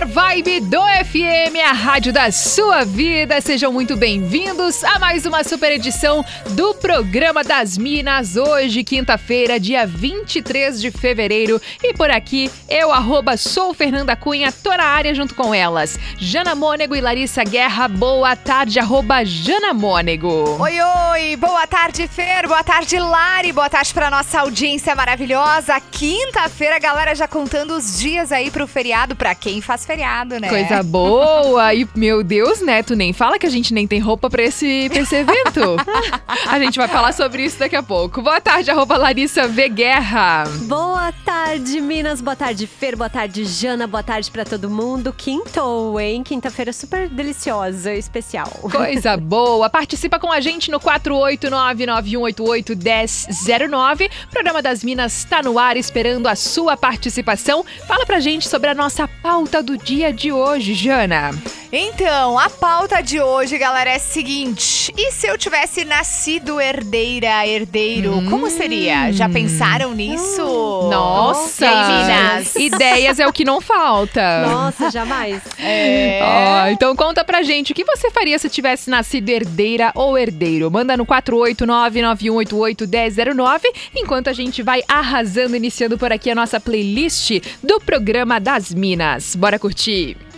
Melhor vibe FM, a rádio da sua vida. Sejam muito bem-vindos a mais uma super edição do Programa das Minas. Hoje, quinta-feira, dia 23 de fevereiro. E por aqui, eu, arroba, sou Fernanda Cunha, tô na área junto com elas. Jana Mônego e Larissa Guerra, boa tarde, arroba Jana Mônego. Oi, oi, boa tarde, Fer, boa tarde, Lari, boa tarde pra nossa audiência maravilhosa. Quinta-feira, galera já contando os dias aí pro feriado feriado para quem faz feriado, né? Coisa boa! E, meu Deus? Tu nem fala que a gente nem tem roupa pra esse, pra esse evento. a gente vai falar sobre isso daqui a pouco. Boa tarde, arroba Larissa V. Guerra. Boa tarde, Minas. Boa tarde, Fer. Boa tarde, Jana. Boa tarde pra todo mundo. Quintou, hein? Quinta-feira super deliciosa, especial. Coisa boa. Participa com a gente no 489-9188-1009. Programa das Minas tá no ar esperando a sua participação. Fala pra gente sobre a nossa pauta do dia de hoje, Jana? Então, a pauta de hoje, galera, é a seguinte: e se eu tivesse nascido herdeira, herdeiro, hum. como seria? Já pensaram nisso? Nossa! Aí? Ideias é o que não falta. Nossa, jamais. É. Oh, então conta pra gente o que você faria se tivesse nascido herdeira ou herdeiro. Manda no 489-9188-1009, enquanto a gente vai arrasando, iniciando por aqui a nossa playlist do programa das Minas. Bora curtir!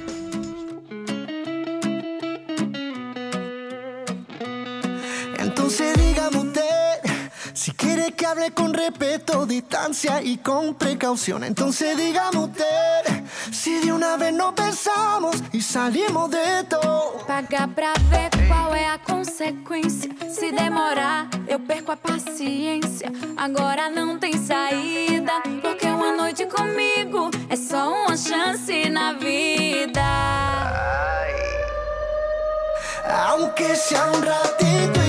Que hable con respeto, distancia y con precaución. Entonces dígame usted si de una vez no pensamos y salimos de todo. Pagar pra ver qual é a consequência. Se demorar, eu perco a paciência. Agora não tem saída, porque uma noite comigo é só uma chance na vida. Aunque sea un ratito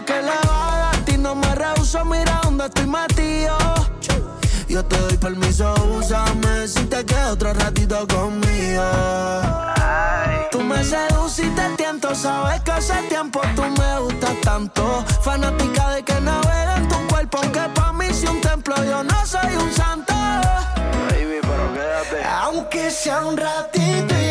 y que le va a ti no me rehuso, mira dónde estoy metido. Yo te doy permiso, úsame si te quedas otro ratito conmigo. Tú me seduciste el tiempo, sabes que hace tiempo tú me gustas tanto. Fanática de que navega en tu cuerpo, aunque para mí si un templo yo no soy un santo. Baby, pero quédate. Aunque sea un ratito y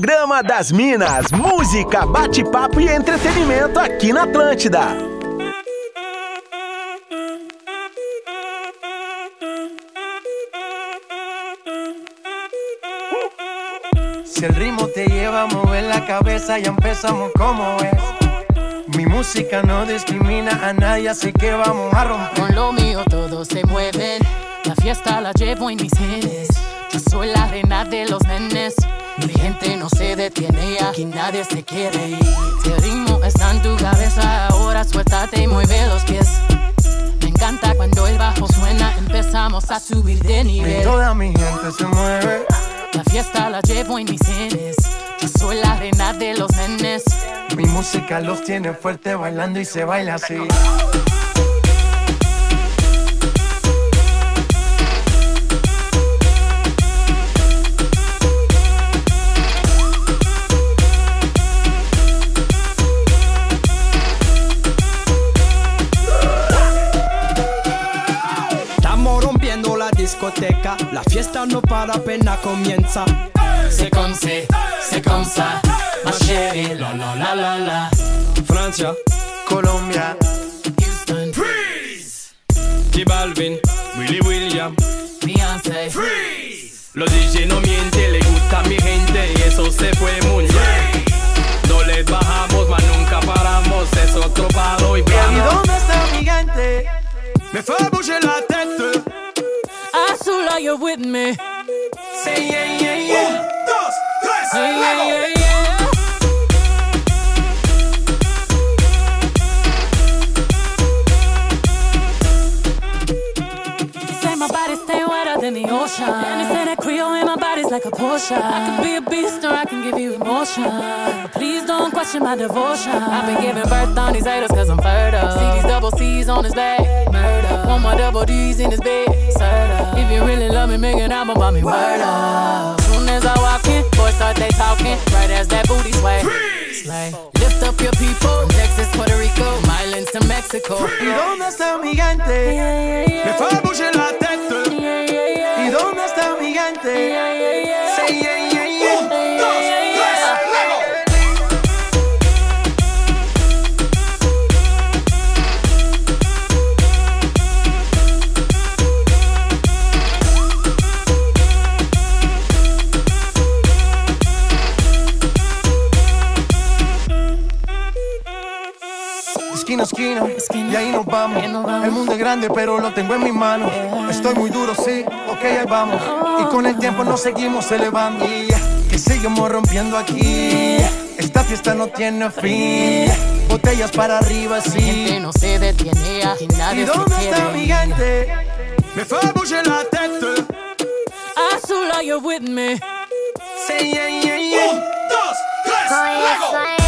Programa das Minas, música, bate-papo e entretenimento aqui na Atlântida. Si el ritmo te lleva a mover la cabeza, ya empezamos como es. Mi música no discrimina a nadie, así que vamos a romper. Con lo mío todos se mueven. La fiesta la llevo en mis genes. Yo soy la reina de los nenes. Mi gente no se detiene, aquí nadie se quiere ir. Si el ritmo está en tu cabeza, ahora suéltate y mueve los pies. Me encanta cuando el bajo suena, empezamos a subir de Y nivel. toda mi gente se mueve. La fiesta la llevo en mis genes. Yo soy la reina de los nenes. Mi música los tiene fuerte bailando y se baila así. Discoteca, la fiesta no para apenas comienza. C'est comme c'est, c'est comme ça. Ma chérie, la la la la la. Francia, Colombia, Houston, J Balvin, Willy William. Beyoncé, Los DJ no mienten, le gusta a mi gente y eso se fue muy bien. No les bajamos, mas nunca paramos, es otro palo y ¿Y vamos. dónde está mi gente? Me fait bouger la. Azula, you're with me. Say yeah, yeah, yeah. Yeah, yeah, yeah, yeah. Say my body stay wetter than the ocean. And they say that Creole in my body's like a Porsche. I can be a beast or I can give you emotion. But please don't question my devotion. I've been giving birth on these haters cause I'm fertile. See these double C's on his back. Murder. One more double D's in his bed. Serta. If you really love me, make an album about me. Word up. Soon as I walk in, boys start they talking. Right as that booty sway. Slay. Lift up your people. From Texas, Puerto Rico, Mylands to Mexico. ¿Y dónde está mi gente? Me fait grande, pero lo tengo en mis manos. Estoy muy duro, sí, ok, ahí vamos. Y con el tiempo nos seguimos elevando. Y que seguimos rompiendo aquí. Esta fiesta no tiene fin. Botellas para arriba, Mi gente sí. no se detiene, aquí ¿Y nadie se dónde está mi gente? Me fait bouger la tête. Azula, you're with me. Say yeah, yeah, yeah. Worldwide,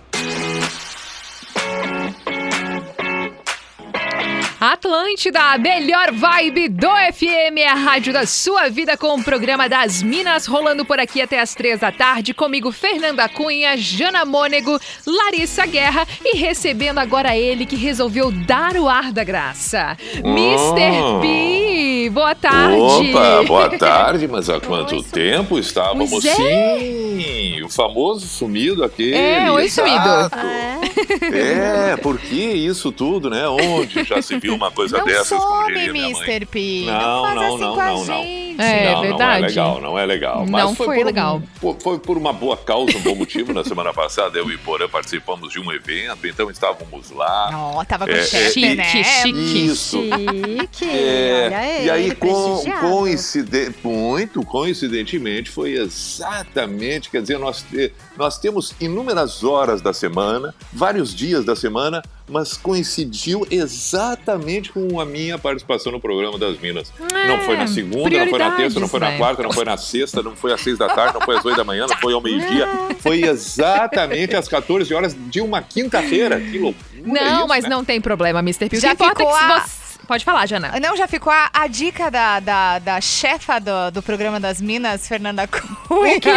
Atlântida, a melhor vibe do FM, é a rádio da sua vida com o programa das Minas rolando por aqui até as três da tarde. Comigo, Fernanda Cunha, Jana Mônego, Larissa Guerra e recebendo agora ele que resolveu dar o ar da graça. Mr. P, boa tarde. Opa, boa tarde, mas há quanto tempo estávamos é. sim? O famoso sumido aquele. É, oi, exato. sumido. É, por que isso tudo, né? Onde já se viu uma coisa Não dessas, como some, diria minha mãe? Mr. P. Não, faz não, assim não, com a não, não. gente. É, não, verdade. não é legal, não é legal. Mas Não foi um- legal. por- foi por uma boa causa, um bom motivo. Na semana passada, eu e Porã participamos de um evento, então estávamos lá. Ó, tava com É, o chefe, é, né? chique, chique. Isso. Chique. É, Olha ele, e aí, com, prestigiado. coincide- muito coincidentemente, foi exatamente, quer dizer, nós, nós temos inúmeras horas da semana, vários dias da semana, mas coincidiu exatamente com a minha participação no programa das Minas. não foi na segunda, não foi na terça, não foi na né? quarta, não foi na sexta, não foi às seis da tarde, não foi às oito da manhã, não foi ao meio-dia. Foi exatamente às 14 horas de uma quinta-feira. Que loucura! Não, isso, mas né? não tem problema, Mr. P. O que Já importa é que ficou a- você... Pode falar, Jana. Não, já ficou a, a dica da, da, da chefa do, do programa das Minas, Fernanda Cunha. O quê?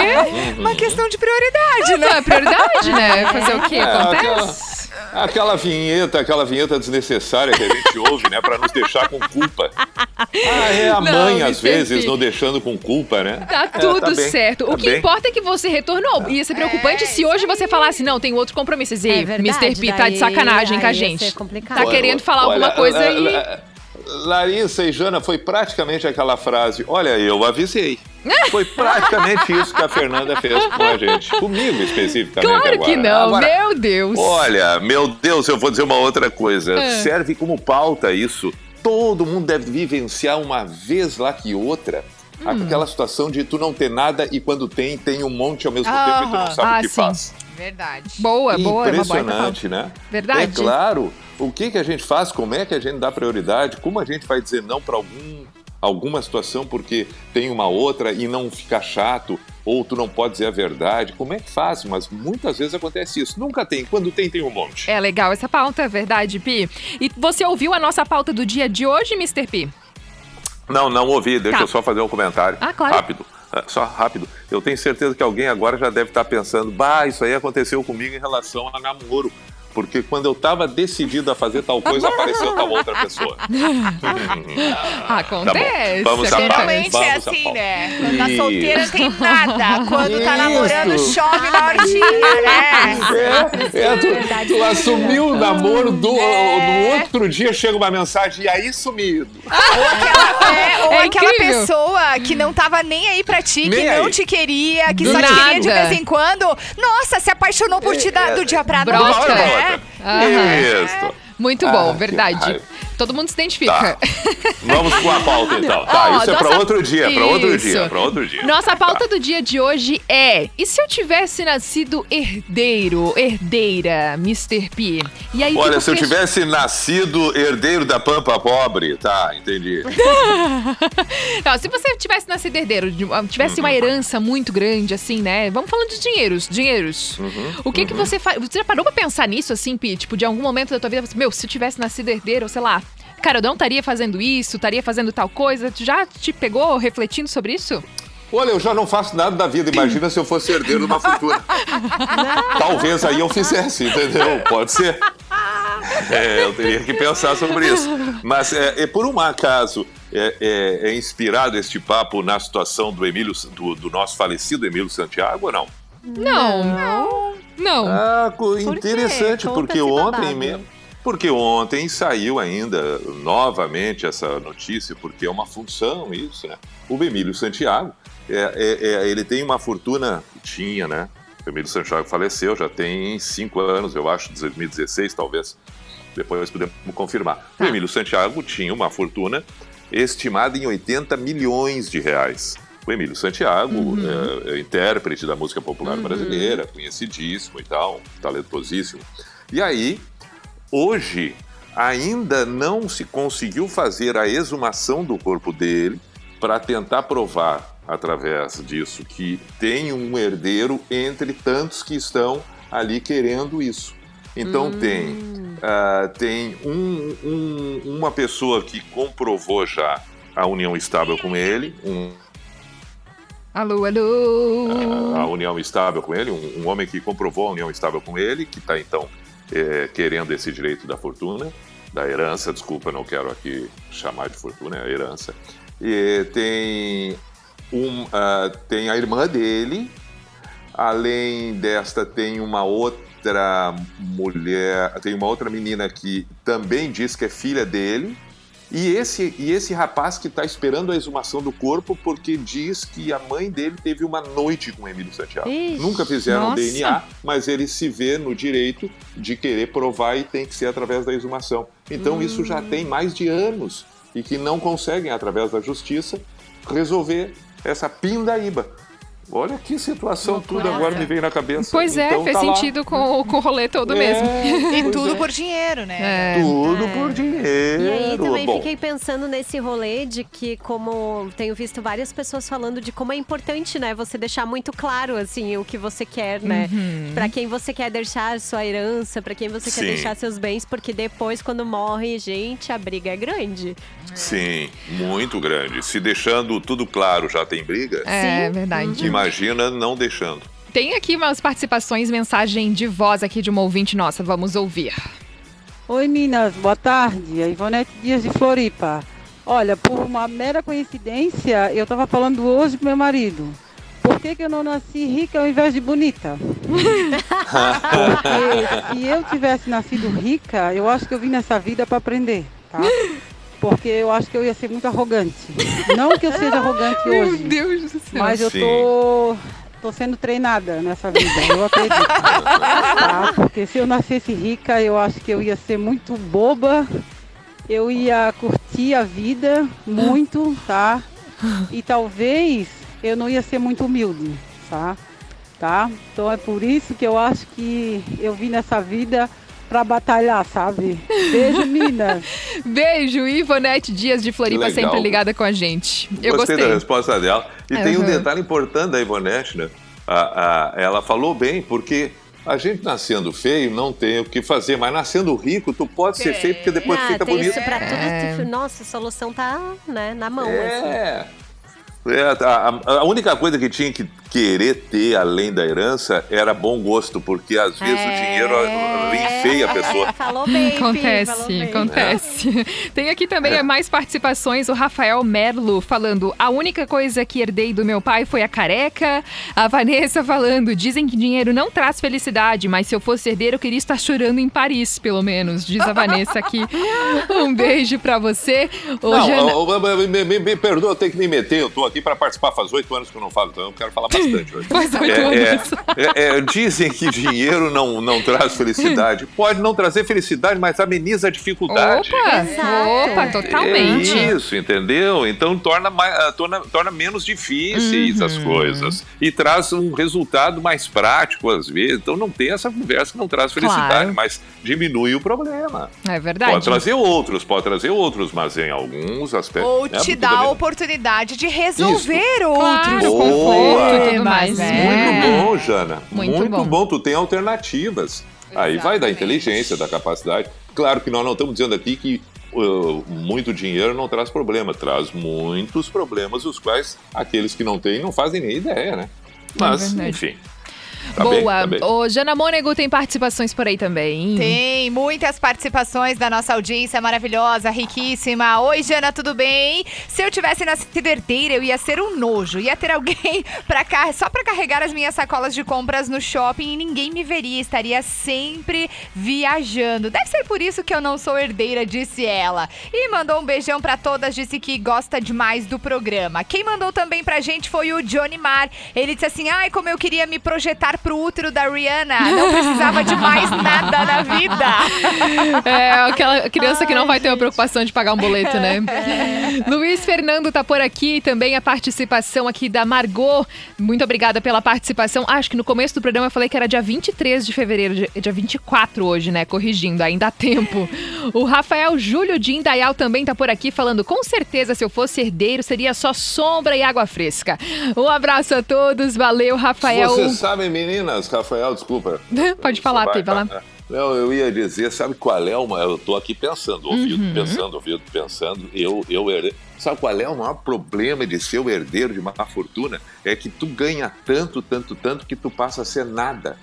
Uma questão de prioridade, né? Não, é prioridade, né? Fazer o quê? É, Acontece? aquela, aquela vinheta, aquela vinheta desnecessária que a gente ouve, né? Pra nos deixar com culpa. Ah, é a Não, mãe, às Mr. vezes, nos deixando com culpa, né? Tá É, tudo tá bem, certo. tá o que bem. importa é que você retornou. Ia ser preocupante se hoje você falasse, não, tem outro compromisso. Ei, É verdade, Mr. P tá de daí- sacanagem com a gente. ser complicado. Tá Olha, querendo falar olha, alguma coisa la- aí. La- Larissa e Jana, foi praticamente aquela frase: Olha, eu avisei. Foi praticamente isso que a Fernanda fez com a gente. Comigo especificamente Claro agora. que não, Agora, meu Deus. Olha, meu Deus, eu vou dizer uma outra coisa. É. Serve como pauta isso. Todo mundo deve vivenciar uma vez lá que outra. Hum. Aquela situação de tu não ter nada e quando tem, tem um monte ao mesmo tempo e tu não sabe Ah, o que sim. faz. Verdade. Boa, boa, é Impressionante, né? Verdade. É claro. O que, que a gente faz? Como é que a gente dá prioridade? Como a gente vai dizer não para algum, alguma situação porque tem uma outra e não ficar chato? Ou tu não pode dizer a verdade? Como é que faz? Mas muitas vezes acontece isso. Nunca tem. Quando tem, tem um monte. É legal essa pauta, é verdade, Pi. E você ouviu a nossa pauta do dia de hoje, Mr. P? Não, não ouvi. Deixa Tá. eu só fazer um comentário. Ah, claro. Rápido. Ah, Só rápido. Eu tenho certeza que alguém agora já deve estar pensando, bah, isso aí aconteceu comigo em relação a namoro. Porque quando eu estava decidido a fazer tal coisa, apareceu tal outra pessoa. Acontece. Tá Vamos à pauta. Geralmente é Vamos à assim, né? Quando tá solteira não tem nada. Quando tá Isso. namorando, chove na hortinha, né? É, é, tu, tu assumiu o namoro, do, no outro dia chega uma mensagem, e aí sumido. É, ou É aquela pessoa que não tava nem aí pra ti, que Nem não aí. te queria, que Do só te queria de vez em quando. Nossa, se apaixonou por ti da- do dia pra noite, né? Isso. Muito Ah, bom, que verdade. Todo mundo se identifica. Vamos com a pauta então. Tá, Ó, isso é pra outro dia, pra outro dia, pra outro dia. Nossa pauta do dia de hoje é: e se eu tivesse nascido herdeiro, herdeira, Mr. P? E aí Olha, se eu tivesse nascido herdeiro da Pampa Pobre, tá, entendi. Não, se você tivesse nascido herdeiro, de- tivesse Uhum. uma herança muito grande, assim, né? Vamos falando de dinheiros, dinheiros. Uhum, O que que você faz? Você já parou pra pensar nisso, assim, Pi? Tipo, de algum momento da tua vida, meu, se eu tivesse nascido herdeiro, sei lá, cara, eu não estaria fazendo isso, estaria fazendo tal coisa. Tu já te pegou refletindo sobre isso? Olha, eu já não faço nada da vida. Imagina se eu fosse herdeiro de uma fortuna. Talvez aí eu fizesse, entendeu? Pode ser. É, eu teria que pensar sobre isso. Mas é, é por um acaso é, é- é inspirado este papo na situação do Emílio, do, do nosso falecido Emílio Santiago ou não? Não. Não. Ah, co- quê? interessante, porque ontem mesmo. Porque ontem saiu ainda novamente essa notícia, porque é uma função isso, né? O Emílio Santiago, é, é- é- ele tem uma fortuna, tinha, né? O Emílio Santiago faleceu, já tem cinco anos, eu acho, de 2016 talvez. Depois podemos confirmar. O Emílio Santiago tinha uma fortuna estimada em 80 milhões de reais. O Emílio Santiago é, é intérprete da música popular brasileira, conhecidíssimo e tal, talentosíssimo. E aí, hoje, ainda não se conseguiu fazer a exumação do corpo dele para tentar provar, através disso, que tem um herdeiro entre tantos que estão ali querendo isso. Então tem, ah, tem um- um- uma pessoa que comprovou já a união estável com ele, um, Alô, alô. a, a união estável com ele, um, um homem que comprovou a união estável com ele, que está então é, querendo esse direito da fortuna, da herança, desculpa, não quero aqui chamar de fortuna, é a herança. E tem, um, ah, tem a irmã dele, além desta tem uma outra mulher, tem uma outra menina que também diz que é filha dele, e esse, e esse rapaz que está esperando a exumação do corpo porque diz que a mãe dele teve uma noite com o Emílio Santiago. Ixi, Nunca fizeram nossa. DNA, mas ele se vê no direito de querer provar e tem que ser através da exumação. Então isso já tem mais de anos e que não conseguem, através da justiça, resolver essa pindaíba. Olha que situação, tudo agora me veio na cabeça. Pois é, Então fez tá lá. sentido com, com o rolê todo É, mesmo. E pois tudo é. por dinheiro, né? É. Tudo por dinheiro. E aí também Bom, fiquei pensando nesse rolê de que, como tenho visto várias pessoas falando de como é importante, né, você deixar muito claro, assim, o que você quer, né? Uhum. Pra quem você quer deixar sua herança, pra quem você Sim. quer deixar seus bens, porque depois, quando morre, gente, a briga é grande. Sim, muito grande. Se deixando tudo claro já tem briga, É verdade. Imagina não deixando. Tem aqui umas participações, mensagem de voz aqui de uma ouvinte nossa. Vamos ouvir. Oi, Minas, boa tarde. A Ivonete Dias de Floripa. Olha, por uma mera coincidência, eu estava falando hoje com meu marido. Por que, que eu não nasci rica ao invés de bonita? Porque se eu tivesse nascido rica, eu acho que eu vim nessa vida para aprender, tá? Porque eu acho que eu ia ser muito arrogante. Não que eu seja arrogante Meu hoje, Deus do céu. mas eu tô, tô sendo treinada nessa vida, eu acredito. tá? Porque se eu nascesse rica, eu acho que eu ia ser muito boba, eu ia curtir a vida muito, tá? E talvez eu não ia ser muito humilde, tá? Tá? Então é por isso que eu acho que eu vim nessa vida pra batalhar, sabe? Beijo, Minas! Beijo, Ivonete Dias de Floripa, sempre ligada com a gente. Eu gostei, gostei. da resposta dela. E tem um Uhum. detalhe importante da Ivonete, né? A- a- ela falou bem, porque a gente nascendo feio não tem o que fazer, mas nascendo rico, tu pode ser feio porque depois ah, fica tem bonito. isso pra tudo. É. tu- Nossa, a solução tá, né, na mão, assim. É. É, a, a- a única coisa que tinha que querer ter além da herança era bom gosto, porque às vezes o dinheiro enfeia a pessoa. Falou bem, Pi, falou Acontece, bem. acontece. Tem aqui também É. mais participações. O Rafael Merlo falando: a única coisa que herdei do meu pai foi a careca. A Vanessa falando: dizem que dinheiro não traz felicidade, mas se eu fosse herdeiro, eu queria estar chorando em Paris, pelo menos, diz a Vanessa aqui. Um beijo pra você. Ô, Não, Jana- me, me- me perdoa, eu tenho que me meter. Eu tô aqui para participar. Faz oito anos que eu não falo, então eu quero falar bastante hoje. Faz oito É, é, anos. é, é, dizem que dinheiro não, não traz felicidade. Pode não trazer felicidade, mas ameniza a dificuldade. Opa, Exato. opa, totalmente. É isso, entendeu? Então torna, mais, ah, torna, torna menos difíceis as Uhum. coisas. E traz um resultado mais prático, às vezes. Então não tem essa conversa que não traz felicidade, Claro. mas diminui o problema. É verdade. Pode trazer outros, pode trazer outros, mas em alguns aspectos. Ou né, te dá a oportunidade de resolver Claro, outros conforto e mais. né? Muito bom, Jana. Muito Muito, bom. bom. Tu tem alternativas. Aí vai da Exatamente. inteligência, da capacidade. Claro que nós não estamos dizendo aqui que uh, muito dinheiro não traz problema. Traz muitos problemas, os quais aqueles que não têm não fazem nem ideia, né? Mas, É enfim. Tá bem, Boa. tá bem. Ô, Jana Mônego tem participações por aí também. Tem muitas participações da nossa audiência maravilhosa, riquíssima. Oi, Jana, tudo bem? Se eu tivesse nascido herdeira, eu ia ser um nojo. Ia ter alguém pra car só pra carregar as minhas sacolas de compras no shopping e ninguém me veria. Estaria sempre viajando. Deve ser por isso que eu não sou herdeira, disse ela. E mandou um beijão pra todas, disse que gosta demais do programa. Quem mandou também pra gente foi o Johnny Mar. Ele disse assim: ai, como eu queria me projetar pro útero da Rihanna. Não precisava de mais nada na vida. É, aquela criança que não vai ter a preocupação de pagar um boleto, né? Luiz Fernando tá por aqui, também a participação aqui da Margot. Muito obrigada pela participação. Acho que no começo do programa eu falei que era dia 23 de fevereiro, dia- dia 24 hoje, né? Corrigindo, ainda há tempo. O Rafael Júlio de Indaial também tá por aqui falando, com certeza se eu fosse herdeiro seria só sombra e água fresca. Um abraço a todos, valeu, Rafael. Vocês sabem, meninas, Rafael, desculpa. Pode falar, Vai, Pi, vai lá. Não, eu ia dizer, sabe qual é uma. Eu tô aqui pensando, ouvido, Uhum. pensando, ouvido, pensando. Eu, eu herdei. Sabe qual é o maior problema de ser o herdeiro de uma fortuna? É que tu ganha tanto, tanto, tanto que tu passa a ser nada.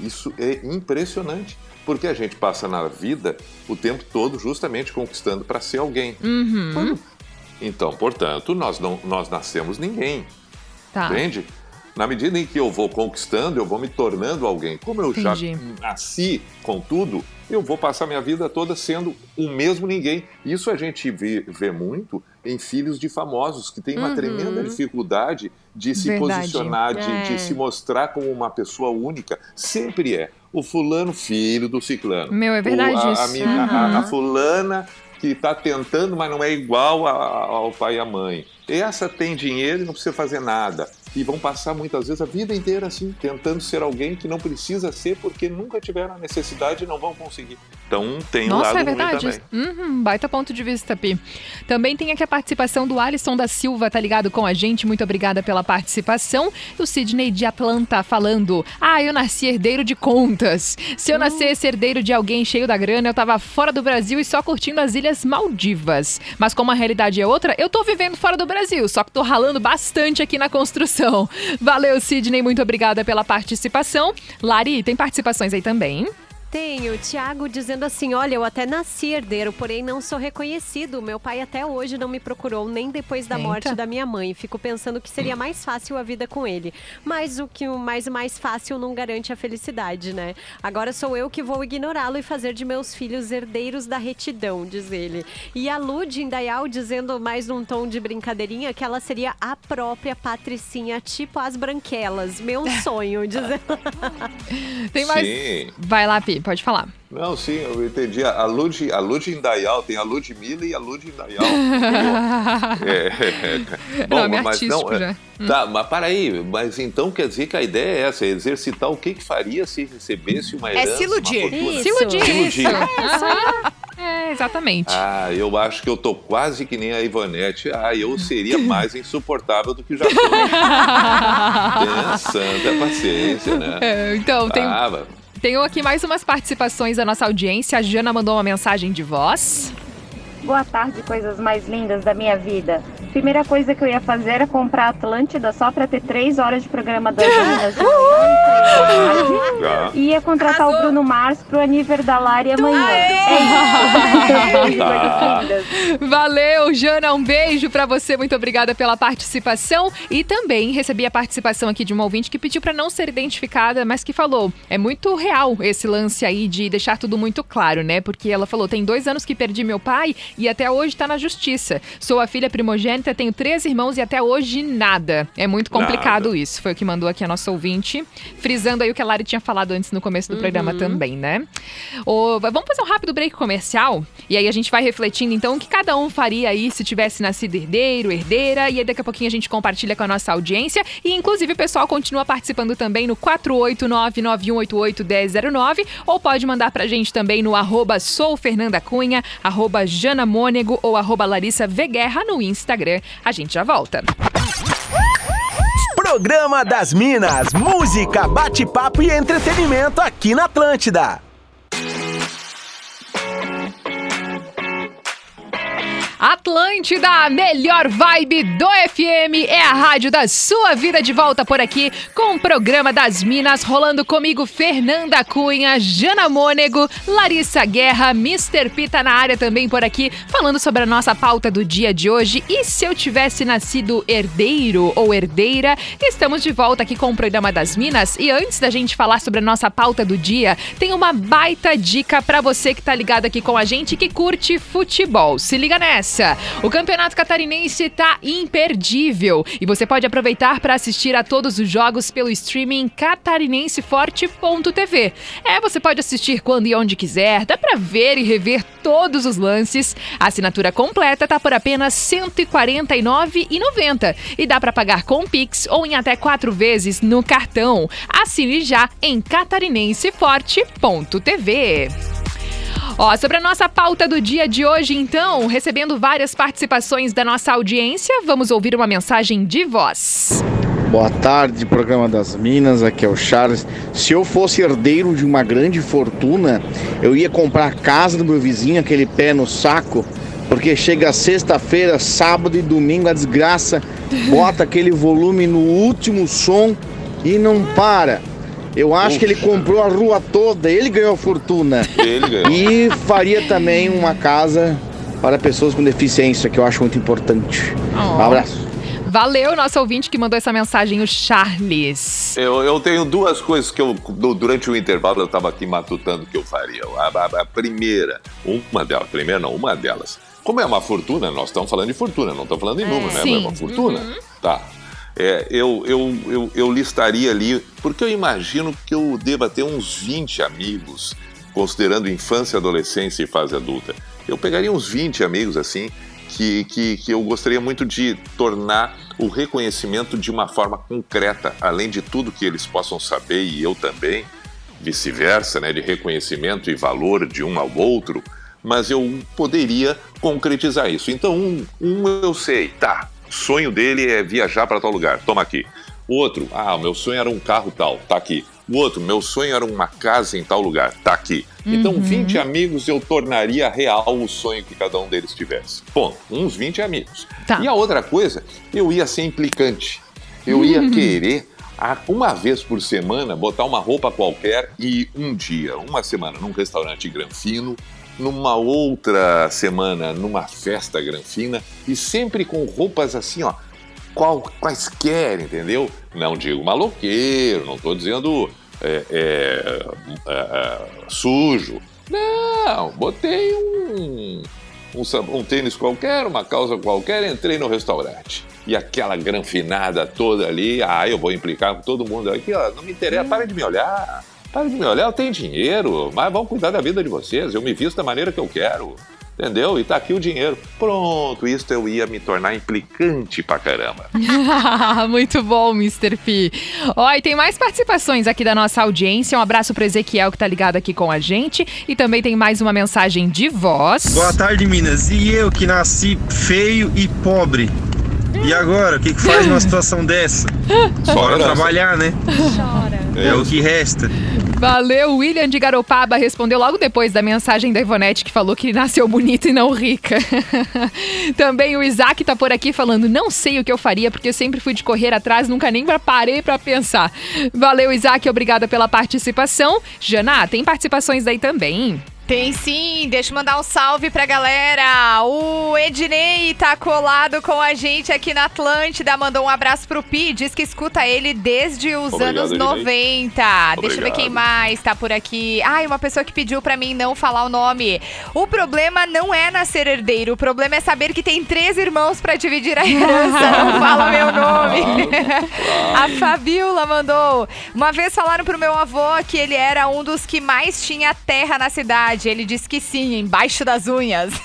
Isso é impressionante. Porque a gente passa na vida o tempo todo justamente conquistando para ser alguém. Uhum. Então, portanto, nós não nós nascemos ninguém. Tá. Entende? Na medida em que eu vou conquistando, eu vou me tornando alguém. Como eu Entendi. já nasci com tudo, eu vou passar minha vida toda sendo o mesmo ninguém. Isso a gente vê, vê muito em filhos de famosos, que têm uma Uhum. tremenda dificuldade de se Verdade. posicionar, de, É. de se mostrar como uma pessoa única. Sempre é. O fulano filho do ciclano. Meu, é verdade O- a, a isso. mina- a- a Uhum. fulana que está tentando, mas não é igual a- ao pai e à mãe. Essa tem dinheiro e não precisa fazer nada. E vão passar muitas vezes a vida inteira assim, tentando ser alguém que não precisa ser porque nunca tiveram a necessidade e não vão conseguir. Então tem um Nossa, lado é verdade. Uhum, baita ponto de vista, Pi. Também tem aqui a participação do Alisson da Silva, tá ligado com a gente? Muito obrigada pela participação. E o Sidney de Atlanta falando: Ah, eu nasci herdeiro de contas. Se eu nascesse herdeiro de alguém cheio da grana, eu tava fora do Brasil e só curtindo as Ilhas Maldivas. Mas como a realidade é outra, eu tô vivendo fora do Brasil, só que tô ralando bastante aqui na construção. Valeu, Sidney, muito obrigada pela participação. Lari, tem participações aí também? Tenho, o Thiago dizendo assim: olha, eu até nasci herdeiro, porém não sou reconhecido. Meu pai até hoje não me procurou, nem depois da Eita. morte da minha mãe. Fico pensando que seria mais fácil a vida com ele. Mas o que o mais mais fácil não garante a felicidade, né? Agora sou eu que vou ignorá-lo e fazer de meus filhos herdeiros da retidão, diz ele. E a Lud Indaial dizendo mais num tom de brincadeirinha que ela seria a própria Patricinha, tipo as branquelas. Meu sonho, diz ela. Tem mais. Sim. Vai lá, Pi, pode falar. Não, sim, eu entendi. A Lud, a Lud Indaial, tem a Ludmilla e a Lud Indaial. É, é, é. Nome artístico é- já. Tá, mas para aí, mas então quer dizer que a ideia é essa, é exercitar o que que faria se recebesse uma É herança, se iludir. uma fortuna. Se iludir. Se iludir. Aham. É, exatamente. Ah, eu acho que eu tô quase que nem a Ivonete. Ah, eu seria mais insuportável do que já sou. Tenha santa paciência, né? É, então, tem, Ah, mas- tenho aqui mais umas participações da nossa audiência. A Jana mandou uma mensagem de voz. Boa tarde, coisas mais lindas da minha vida. Primeira coisa que eu ia fazer era comprar a Atlântida só pra ter três horas de programa das meninas. manhã e. E ia contratar o Bruno Mars pro aniversário da Lari amanhã. É isso. Beijo, coisas lindas. Valeu, Jana, um beijo pra você. Muito obrigada pela participação. E também recebi a participação aqui de uma ouvinte que pediu pra não ser identificada, mas que falou: é muito real esse lance aí de deixar tudo muito claro, né? Porque ela falou: tem dois anos que perdi meu pai e até hoje tá na justiça. Sou a filha primogênita, tenho três irmãos e até hoje nada. É muito complicado Nada. isso. Foi o que mandou aqui a nossa ouvinte, frisando aí o que a Lari tinha falado antes no começo do programa também, né? Ô, vamos fazer um rápido break comercial e aí a gente vai refletindo então o que cada um faria aí se tivesse nascido herdeiro, herdeira, e aí daqui a pouquinho a gente compartilha com a nossa audiência e inclusive o pessoal continua participando também no 48991881009 ou pode mandar pra gente também no arroba soufernandacunha, arroba janamônego ou arroba Larissa Veguerra no Instagram. A gente já volta. Programa das Minas, música, bate-papo e entretenimento aqui na Atlântida. Atlântida, melhor vibe do FM, é a rádio da sua vida de volta por aqui com o programa das Minas, rolando comigo Fernanda Cunha, Jana Mônego, Larissa Guerra, Mr. Pita na área também por aqui, falando sobre a nossa pauta do dia de hoje. E se eu tivesse nascido herdeiro ou herdeira, estamos de volta aqui com o programa das Minas. E antes da gente falar sobre a nossa pauta do dia, tem uma baita dica pra você que tá ligado aqui com a gente que curte futebol. Se liga nessa! O Campeonato Catarinense tá imperdível e você pode aproveitar para assistir a todos os jogos pelo streaming catarinenseforte.tv. É, você pode assistir quando e onde quiser, dá pra ver e rever todos os lances. A assinatura completa tá por apenas R$ 149,90 e dá pra pagar com Pix ou em até quatro vezes no cartão. Assine já em catarinenseforte.tv. Ó, sobre a nossa pauta do dia de hoje, então, recebendo várias participações da nossa audiência, vamos ouvir uma mensagem de voz. Boa tarde, programa das Minas, aqui é o Charles. Se eu fosse herdeiro de uma grande fortuna, eu ia comprar a casa do meu vizinho, aquele pé no saco, porque chega sexta-feira, sábado e domingo, a desgraça bota aquele volume no último som e não para. Eu acho que ele comprou a rua toda, ele ganhou a fortuna. Ele ganhou. E faria também uma casa para pessoas com deficiência, que eu acho muito importante. Um abraço. Valeu, nosso ouvinte que mandou essa mensagem, o Charles. Eu, eu tenho duas coisas que eu, du- durante o intervalo, eu estava aqui matutando que eu faria. A, a- a primeira, uma delas, primeira não, uma delas. Como é uma fortuna, nós estamos falando de fortuna, não estamos falando em número, né? Sim. É uma fortuna. Tá. É, eu, eu, eu, eu listaria ali, porque eu imagino que eu deva ter uns 20 amigos, considerando infância, adolescência e fase adulta. Eu pegaria uns 20 amigos assim, que, que, que eu gostaria muito de tornar o reconhecimento de uma forma concreta, além de tudo que eles possam saber e eu também, vice-versa, né, de reconhecimento e valor de um ao outro, mas eu poderia concretizar isso. Então, um, um eu sei, tá, sonho dele é viajar para tal lugar, toma aqui. O outro, ah, o meu sonho era um carro tal, tá aqui. O outro, meu sonho era uma casa em tal lugar, tá aqui. Então, Uhum. 20 amigos eu tornaria real o sonho que cada um deles tivesse. Ponto. Uns 20 amigos. E a outra coisa, eu ia ser implicante. Eu ia Uhum. querer, uma vez por semana, botar uma roupa qualquer e um dia, uma semana, num restaurante granfino, numa outra semana, numa festa granfina, e sempre com roupas assim, ó, qual, quaisquer, entendeu? Não digo maloqueiro, não estou dizendo é, é, é, é, sujo. Não, botei um, um, um tênis qualquer, uma calça qualquer, entrei no restaurante. E aquela granfinada toda ali, ah, eu vou implicar com todo mundo aqui, ó, não me interessa, para de me olhar. Para de olhar, eu tenho dinheiro, mas vão cuidar da vida de vocês, eu me visto da maneira que eu quero. Entendeu? E tá aqui o dinheiro. Pronto, isso eu ia me tornar implicante pra caramba. Muito bom, Mr. P. Ó, e tem mais participações aqui da nossa audiência. Um abraço pro Ezequiel que tá ligado aqui com a gente. E também tem mais uma mensagem de voz. Boa tarde, Minas. E eu que nasci feio e pobre. E agora, o que, que faz numa situação dessa? Bora herança. trabalhar, né? É o que resta. Valeu, William de Garopaba respondeu logo depois da mensagem da Ivonete que falou que nasceu bonita e não rica. Também o Isaac tá por aqui falando: não sei o que eu faria, porque eu sempre fui de correr atrás, nunca nem parei pra pensar. Valeu, Isaac, obrigada pela participação. Jana, tem participações aí também. Tem sim, deixa eu mandar um salve pra galera. O Ednei tá colado com a gente aqui na Atlântida, mandou um abraço pro Pi, diz que escuta ele desde os Obrigado, anos Ednei. 90. Deixa eu ver quem mais tá por aqui. Ai, uma pessoa que pediu pra mim não falar o nome. O problema não é nascer herdeiro, o problema é saber que tem três irmãos pra dividir a herança. Não fala meu nome. A Fabiola mandou. Uma vez falaram pro meu avô que ele era um dos que mais tinha terra na cidade. Ele disse que sim, embaixo das unhas.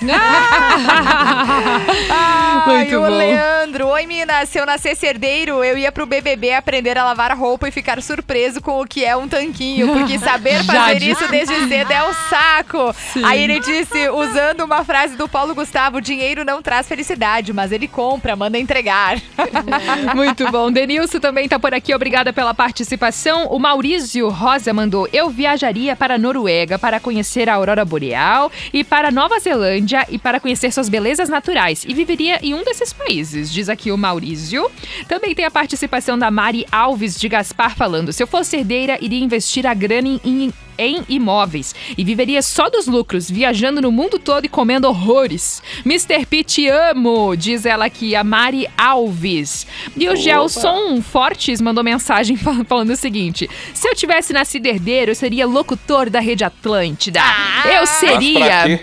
Ai, Muito o bom. Leandro. Oi, Minas. Se eu nascesse herdeiro, eu ia pro BBB aprender a lavar roupa e ficar surpreso com o que é um tanquinho. Porque saber fazer isso desde cedo é o saco. Sim. Aí ele disse, usando uma frase do Paulo Gustavo: dinheiro não traz felicidade, mas ele compra, manda entregar. Muito bom. Denilson também tá por aqui, obrigada pela participação. O Maurício Rosa mandou: Eu viajaria para a Noruega para conhecer a aurora boreal e para Nova Zelândia e para conhecer suas belezas naturais e viveria em um desses países, diz aqui o Maurício. Também tem a participação da Mari Alves de Gaspar falando: Se eu fosse herdeira, iria investir a grana em- em em imóveis e viveria só dos lucros, viajando no mundo todo e comendo horrores. Mr. P, te amo, diz ela aqui, a Mari Alves. E o Opa. Gelson Fortes mandou mensagem fal- falando o seguinte: se eu tivesse nascido herdeiro, eu seria locutor da Rede Atlântida. eu Mas pra seria.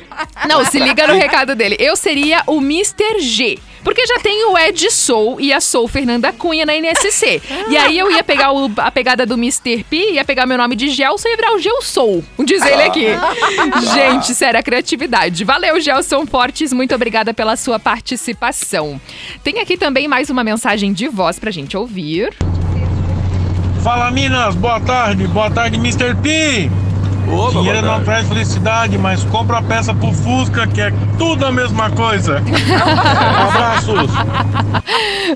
Não, se liga no recado dele. Eu seria o Mr. G. Porque já tem o Ed Soul e a Soul Fernanda Cunha na NSC. E aí eu ia pegar o- a pegada do Mr. P, ia pegar meu nome de Gelson e ia virar o Gelsoul. Diz ele aqui. Gente, sério, a criatividade. Valeu, Gelson Fortes. Muito obrigada pela sua participação. Tem aqui também mais uma mensagem de voz pra gente ouvir. Fala Minas, boa tarde, boa tarde Mr. P. Dinheiro não traz felicidade, mas compra a peça pro Fusca que é tudo a mesma coisa. Abraços.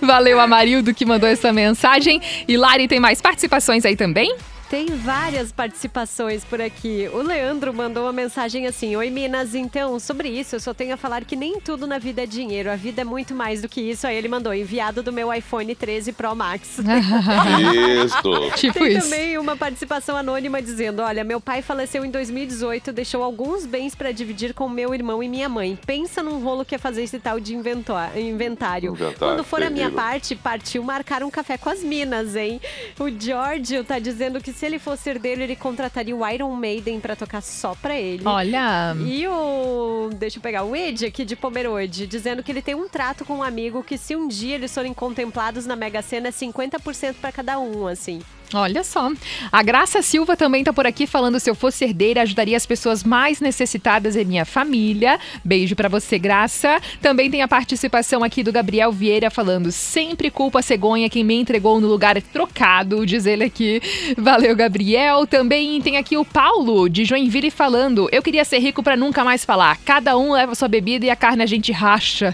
Valeu, Amarildo, que mandou essa mensagem. E Lari, tem mais participações aí também? Tem várias participações por aqui. O Leandro mandou uma mensagem assim: Oi, Minas. Então, sobre isso, eu só tenho a falar que nem tudo na vida é dinheiro. A vida é muito mais do que isso. Aí ele mandou enviado do meu iPhone 13 Pro Max. Isso. Tipo Tem isso. também uma participação anônima dizendo: Olha, meu pai faleceu em 2018, deixou alguns bens para dividir com meu irmão e minha mãe. Pensa num rolo que é fazer esse tal de inventário. Inventário, Quando for a minha terrível. parte, partiu marcar um café com as minas, hein? O Giorgio tá dizendo que se ele fosse herdeiro, ele contrataria o Iron Maiden pra tocar só pra ele. Olha. E o. Deixa eu pegar o Ed aqui de Pomerode, dizendo que ele tem um trato com um amigo que se um dia eles forem contemplados na Mega Sena é 50% pra cada um, assim. Olha só. A Graça Silva também tá por aqui falando se eu fosse herdeira, ajudaria as pessoas mais necessitadas em minha família. Beijo pra você, Graça. Também tem a participação aqui do Gabriel Vieira falando: sempre culpa a cegonha quem me entregou no lugar trocado, diz ele aqui. Valeu, Gabriel. Também tem aqui o Paulo de Joinville falando: eu queria ser rico pra nunca mais falar. Cada um leva sua bebida e a carne a gente racha.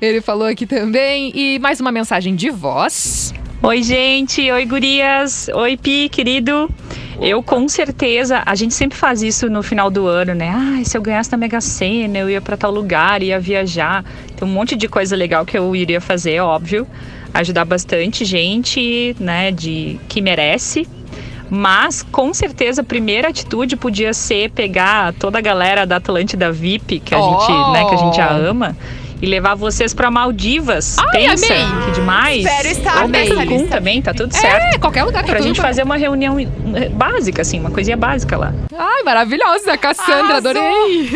Ele falou aqui também. E mais uma mensagem de voz. Oi, gente. Oi, gurias. Oi, Pi, querido. Eu, com certeza, a gente sempre faz isso no final do ano, né? Ah, se eu ganhasse na Mega Sena, eu ia pra tal lugar, ia viajar. Tem um monte de coisa legal que eu iria fazer, óbvio. Ajudar bastante gente, né, de que merece. Mas, com certeza, a primeira atitude podia ser pegar toda a galera da Atlântida VIP, que a Oh! gente, né, que a gente já ama, e levar vocês pra Maldivas. Ai, Pensa, amei! que demais. Espero estar Ou nessa Cancún lista. também, tá tudo É, certo. qualquer lugar que Pra é tudo gente bom. fazer uma reunião eh, básica, assim, uma coisinha básica lá. Ai, maravilhosa, Cassandra, adorei.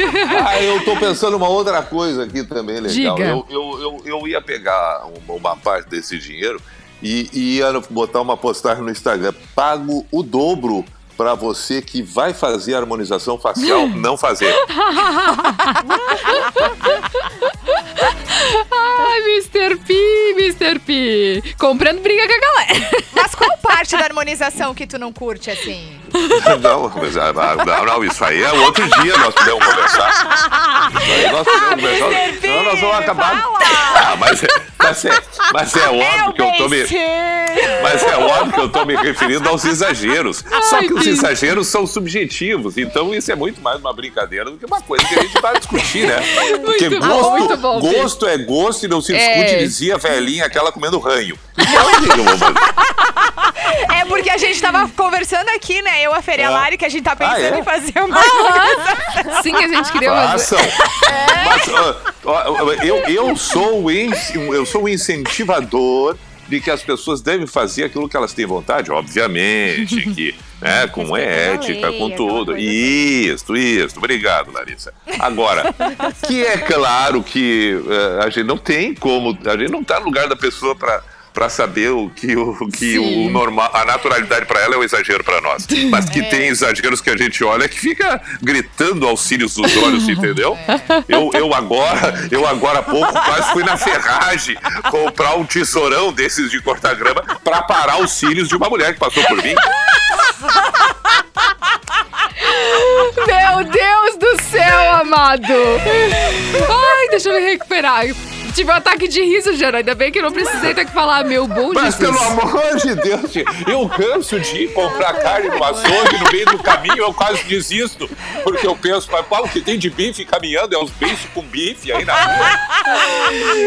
Ah, eu tô pensando uma outra coisa aqui também legal. Diga. Eu, eu, eu, eu ia pegar uma, uma parte desse dinheiro e, e ia botar uma postagem no Instagram. Pago o dobro pra você que vai fazer a harmonização facial não fazer. Ai, Mr. P, Mr. P. Comprando briga com a galera. Mas qual parte da harmonização que tu não curte, assim? Não, mas, ah, não, não, isso aí é outro dia, nós podemos conversar. Isso aí nós podemos conversar. Senão nós vamos acabar. Ah, mas, é- mas, é, mas é óbvio que eu tô me. Mas é óbvio que eu tô me referindo aos exageros. Só que os exageros são subjetivos. Então isso é muito mais uma brincadeira do que uma coisa que a gente vai discutir, né? Porque Muito bom, gosto, bom, Pi. gosto é gosto e não se É. discute, dizia a velhinha aquela comendo ranho. Então, o que eu vou fazer? É porque a gente tava conversando aqui, né? Eu, a Feri e a É. Lari, que a gente tá pensando Ah, é? em fazer uma Sim, que a gente queria Façam. Mas, ó, ó, eu, eu, sou in- eu sou o incentivador de que as pessoas devem fazer aquilo que elas têm vontade, obviamente, que, né, com ética, com tudo. Isso, isso. Obrigado, Larissa. Agora, que é claro que eh, a gente não tem como, a gente não está no lugar da pessoa para para saber o que o que o normal, a naturalidade para ela é o exagero para nós. Mas que tem exageros que a gente olha que fica gritando aos cílios dos olhos, entendeu? Eu, eu agora, eu agora há pouco quase fui na ferragem comprar um tesourão desses de cortar grama para parar os cílios de uma mulher que passou por mim. Meu Deus do céu, amado. Ai, deixa eu me recuperar. Tive um ataque de riso, Jana. Ainda bem que eu não precisei ter que falar, meu bom Mas Jesus. pelo amor de Deus, eu canso de ir comprar carne no açougue, no meio do caminho eu quase desisto. Porque eu penso, mas o que tem de bife caminhando é os beiços com bife aí na rua.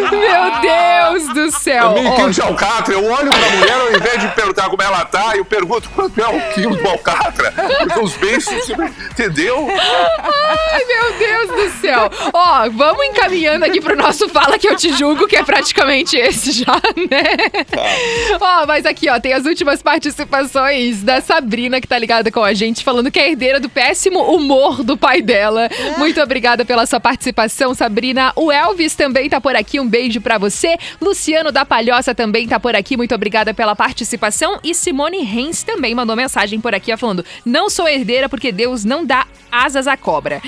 Meu Deus do céu. É meio quilo de alcatra. Eu olho pra mulher, ao invés de perguntar como ela tá, eu pergunto quanto é o quilo de alcatra. Porque os beiços, entendeu? Ai, meu Deus do céu. Ó, vamos encaminhando aqui pro nosso Fala Que Eu Te Julgo, que é praticamente esse já, né? Ó, mas aqui, ó, tem as últimas participações da Sabrina, que tá ligada com a gente, falando que é herdeira do péssimo humor do pai dela. Muito obrigada pela sua participação, Sabrina. O Elvis também tá por aqui, um beijo pra você. Luciano da Palhoça também tá por aqui, muito obrigada pela participação. E Simone Reis também mandou mensagem por aqui, ó, falando: Não sou herdeira porque Deus não dá asas à cobra.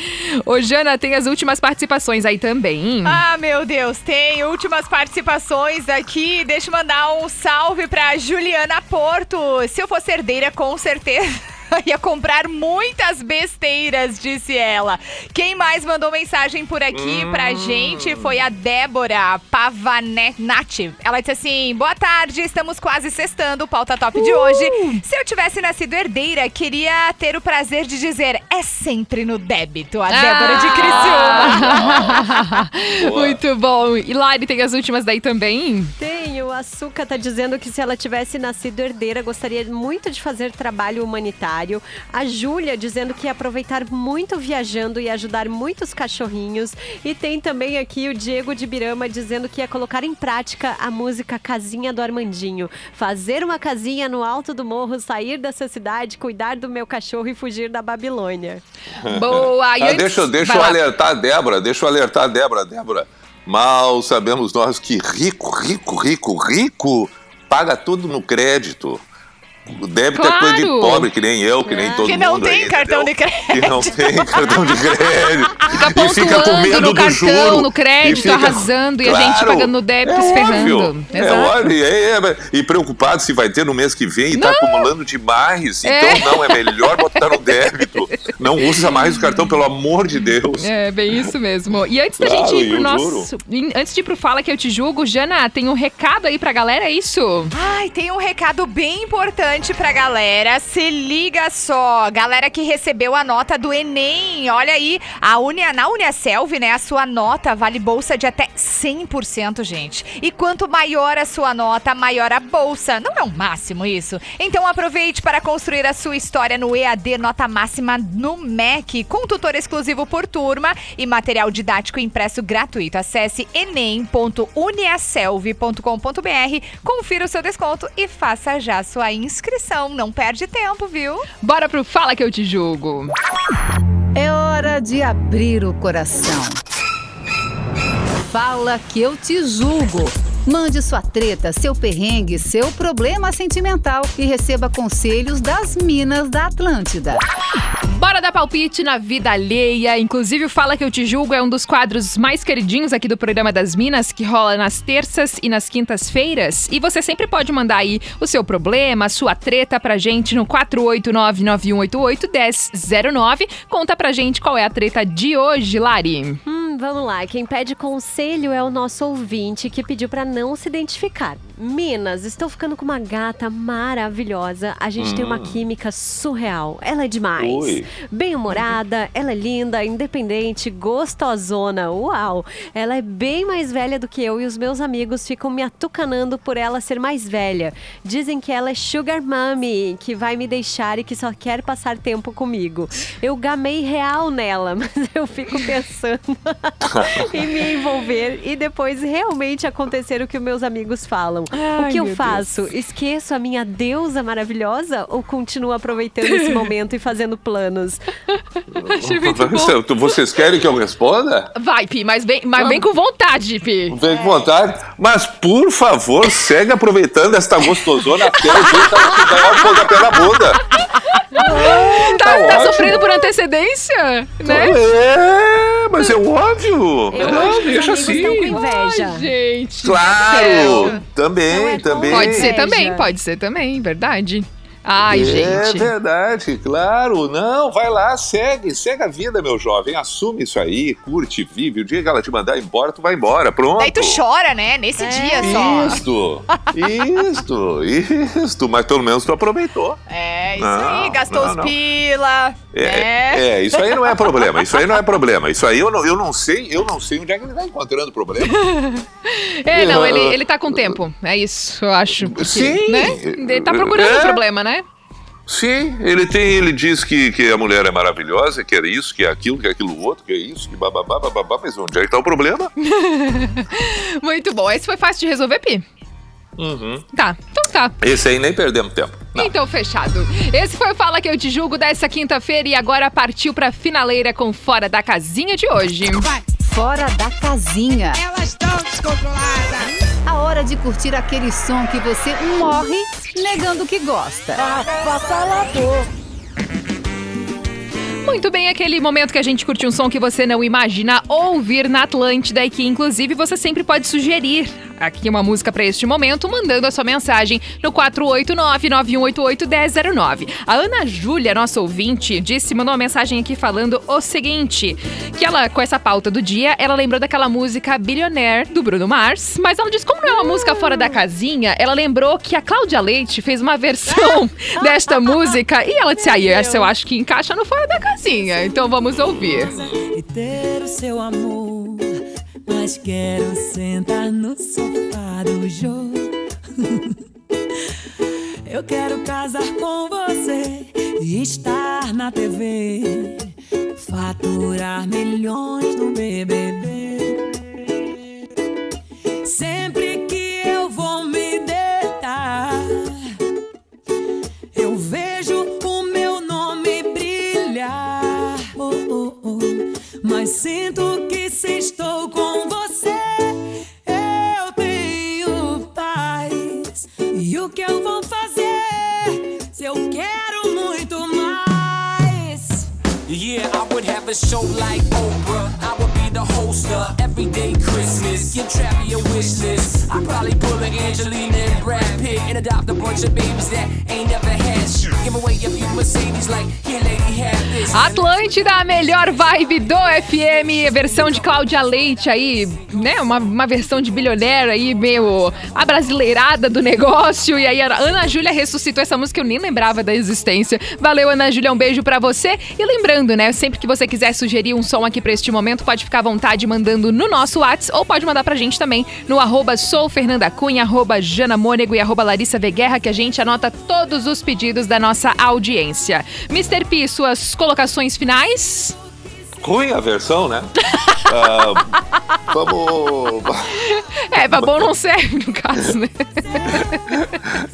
Ô, Jana, tem as últimas participações aí também. Ah, meu Deus, tem últimas participações aqui. Deixa eu mandar um salve pra Juliana Porto. Se eu fosse herdeira, com certeza. Ia comprar muitas besteiras, disse ela. Quem mais mandou mensagem por aqui pra gente foi a Débora Pavanati. Ela disse assim: Boa tarde, estamos quase sextando o pauta top de hoje. Se eu tivesse nascido herdeira, queria ter o prazer de dizer: é sempre no débito. A Débora de Criciúma. Muito bom. E Lari, tem as últimas daí também? Tem, o Açúcar tá dizendo que se ela tivesse nascido herdeira, gostaria muito de fazer trabalho humanitário. A Júlia dizendo que ia aproveitar muito viajando e ajudar muitos cachorrinhos. E tem também aqui o Diego de Birama dizendo que ia colocar em prática a música Casinha do Armandinho. Fazer uma casinha no alto do morro, sair dessa cidade, cuidar do meu cachorro e fugir da Babilônia. Boa! E Ah, antes- deixa deixa eu alertar a Débora, deixa eu alertar a Débora, Débora. Mal sabemos nós que rico, rico, rico, rico paga tudo no crédito. O débito é coisa de Claro. pobre, que nem eu, que nem todo Que não mundo. tem aí, cartão entendeu? de crédito. Que não tem cartão de crédito. Fica e fica com medo no do cartão, juro. no crédito, fica- arrasando, e a gente pagando no débito, é se ferrando. É Exato. óbvio, é, é, e preocupado se vai ter no mês que vem e tá acumulando demais. Então, É. não, é melhor botar no débito. Não usa mais o cartão, pelo amor de Deus. É, bem isso mesmo. E antes da Claro, gente ir pro nosso. em- Antes de ir pro Fala Que Eu Te Julgo, Jana, tem um recado aí pra galera, é isso? Ai, tem um recado bem importante pra galera. Se liga só, galera que recebeu a nota do Enem. Olha aí, a Unia, na Uniaselv, né, a sua nota vale bolsa de até 100%, gente. E quanto maior a sua nota, maior a bolsa. Não é o máximo isso? Então aproveite para construir a sua história no EAD Nota Máxima no MEC, com tutor exclusivo por turma e material didático impresso gratuito. Acesse enem.uniaselv.com.br, confira o seu desconto e faça já sua inscrição. Não perde tempo, viu? Bora pro Fala Que Eu Te Julgo. É hora de abrir o coração. Fala que eu te julgo. Mande sua treta, seu perrengue, seu problema sentimental e receba conselhos das Minas da Atlântida. Bora dar palpite na vida alheia. Inclusive, o Fala Que Eu Te Julgo é um dos quadros mais queridinhos aqui do programa das Minas, que rola nas terças e nas quintas-feiras. E você sempre pode mandar aí o seu problema, a sua treta pra gente no 489-9188-1009. Conta pra gente qual é a treta de hoje, Lari. Hum, vamos lá. Quem pede conselho é o nosso ouvinte que pediu pra não se identificar. Minas, estou ficando com uma gata maravilhosa. A gente tem uma Hum. química surreal. Ela é demais. Bem-humorada, ela é linda, independente, gostosona. Uau! Ela é bem mais velha do que eu e os meus amigos ficam me atucanando por ela ser mais velha. Dizem que ela é sugar mommy, que vai me deixar e que só quer passar tempo comigo. Eu gamei real nela, mas eu fico pensando em me envolver e depois realmente acontecer o que os meus amigos falam. Ai, o que eu faço? Esqueço a minha deusa maravilhosa ou continuo aproveitando esse momento e fazendo planos? Você- Vocês querem que eu responda? Vai, Pi, mas vem, mas vem com vontade, Pi. Vem com vontade. Mas, por favor, segue aproveitando esta gostosona até o dar um pontapé na bunda. Tá, tá tá ótimo. sofrendo por antecedência, né? É, mas é óbvio. Eu É, acho que os deixa assim. com inveja. Ai, gente. Claro, também, também. Pode ser também, pode ser também, verdade. Ai, é gente. verdade, claro. Não, vai lá, segue, segue a vida, meu jovem. Assume isso aí, curte, vive. O dia que ela te mandar embora, tu vai embora. Pronto. Daí tu chora, né? Nesse dia só. Isto, isto, isto. Mas pelo menos tu aproveitou. É, isso Não, aí. Gastou não, os não. pila. É, né? é, isso aí não é problema. Isso aí não é problema. Isso aí eu não, eu não sei, eu não sei onde é que ele tá encontrando problema. É, não, ele, ele tá com tempo. É isso, eu acho. porque, Sim. Né? Ele tá procurando É. o problema, né? Sim, ele tem, ele diz que, que a mulher é maravilhosa, que é isso, que é aquilo, que é aquilo outro, que é isso, que bababá, bababá, mas onde é que tá o problema? Muito bom. Esse foi fácil de resolver, Pi? Uhum. Tá, então tá. Esse aí nem perdemos tempo. Então, fechado. Esse foi o Fala Que Eu Te Julgo dessa quinta-feira e agora partiu pra finaleira com Fora da Casinha de hoje. Fora da casinha. Elas estão descontroladas. A hora de curtir aquele som que você morre negando que gosta. Muito bem, aquele momento que a gente curte um som que você não imagina ouvir na Atlântida e que, inclusive, você sempre pode sugerir aqui uma música pra este momento, mandando a sua mensagem no 489-9188-1009. A Ana Júlia, nossa ouvinte, disse, mandou uma mensagem aqui falando o seguinte, que ela, com essa pauta do dia, ela lembrou daquela música Billionaire, do Bruno Mars, mas ela disse, como não é uma música fora da casinha, ela lembrou que a Cláudia Leite fez uma versão desta música e ela disse, aí, essa eu acho que encaixa no fora da casinha, então vamos ouvir. e ter o seu amor. Mas quero sentar no sofá do jogo. Eu quero casar com você e estar na TV. Faturar milhões no BBB. Sempre que eu vou me deitar, eu vejo o meu nome brilhar. Oh, oh, oh. Mas sinto que se estou com você, eu tenho paz. E o que eu vou fazer se eu quero muito mais? Yeah, I would have a show like Give Trappy your wish list. I probably pull an Angelina and Brad Pitt and adopt a bunch of babies that ain't never had shit. Give away a few Mercedes like, here lady, this. Atlântida, a melhor vibe do FM, versão de Cláudia Leite aí, né? Uma, uma versão de bilionaire aí, meio abrasileirada do negócio. E aí a Ana Júlia ressuscitou essa música, eu nem lembrava da existência. Valeu, Ana Júlia, um beijo pra você. E lembrando, né? Sempre que você quiser sugerir um som aqui pra este momento, pode ficar à vontade mandando no nosso WhatsApp ou pode mandar pra gente também no arroba soufernandacunha, arroba janamônego e arroba Larissa Veguerra, que a gente anota todos os pedidos da nossa audiência. Mr. P, suas colocações finais? Ruim a versão, né? Ah, vamos. É, bom não serve, no caso, né?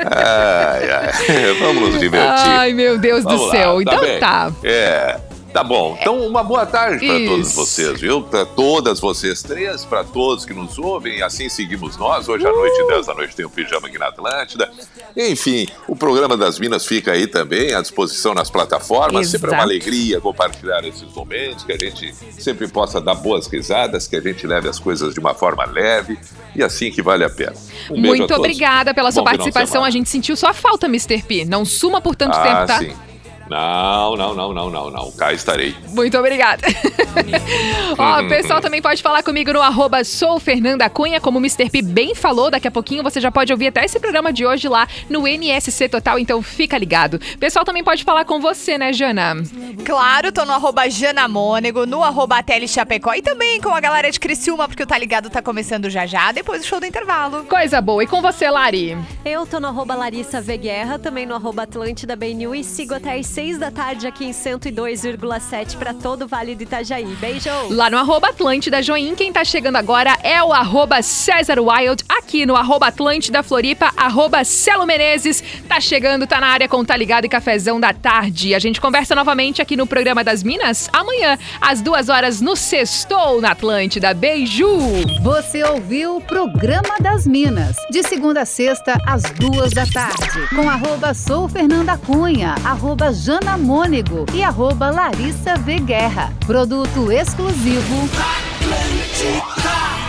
Ai, ai, vamos nos divertir. Ai, meu Deus Vamos do lá, céu. então bem. tá. É. Tá bom. Então, uma boa tarde para todos vocês, viu? Para todas vocês três, para todos que nos ouvem. Assim seguimos nós. Hoje à noite, 10 da noite, tem o Pijama aqui na Atlântida. Enfim, o programa das Minas fica aí também à disposição nas plataformas. Sempre é uma Exato. alegria compartilhar esses momentos, que a gente sempre possa dar boas risadas, que a gente leve as coisas de uma forma leve e assim que vale a pena. Um Muito obrigada pela sua Bom participação. A gente sentiu sua falta, Mr. P. Não suma por tanto ah, tempo, tá? sim. Não, não, não, não, não, não. Cá estarei. Muito obrigada. Ó, o pessoal também pode falar comigo no arroba sou Fernanda Cunha, como o Mr. P bem falou. Daqui a pouquinho você já pode ouvir até esse programa de hoje lá no NSC Total, então fica ligado. O pessoal também pode falar com você, né, Jana? Claro, tô no arroba Janamônego, no arroba Chapecó e também com a galera de Criciúma, porque o Tá Ligado tá começando já já, depois do show do intervalo. Coisa boa. E com você, Lari? Eu tô no arroba Larissa V Guerra, também no arroba Atlântida BNU e sigo até às 6 da tarde aqui em 102,7 para todo o Vale do Itajaí. Beijo! Lá no arroba Atlântida Join, quem tá chegando agora é o arroba César Wild, aqui no arroba Atlântida Floripa, arroba Celo Menezes, tá chegando, tá na área com Tá Ligado e Cafezão da Tarde. A gente conversa novamente aqui no Programa das Minas, amanhã, às duas horas no Sextou na Atlântida. Beijo! Você ouviu o Programa das Minas, de segunda a sexta, às duas da tarde, com arroba sou Fernanda Cunha, arroba Jana Mônego e arroba Larissa V Guerra. Produto exclusivo Atlântica.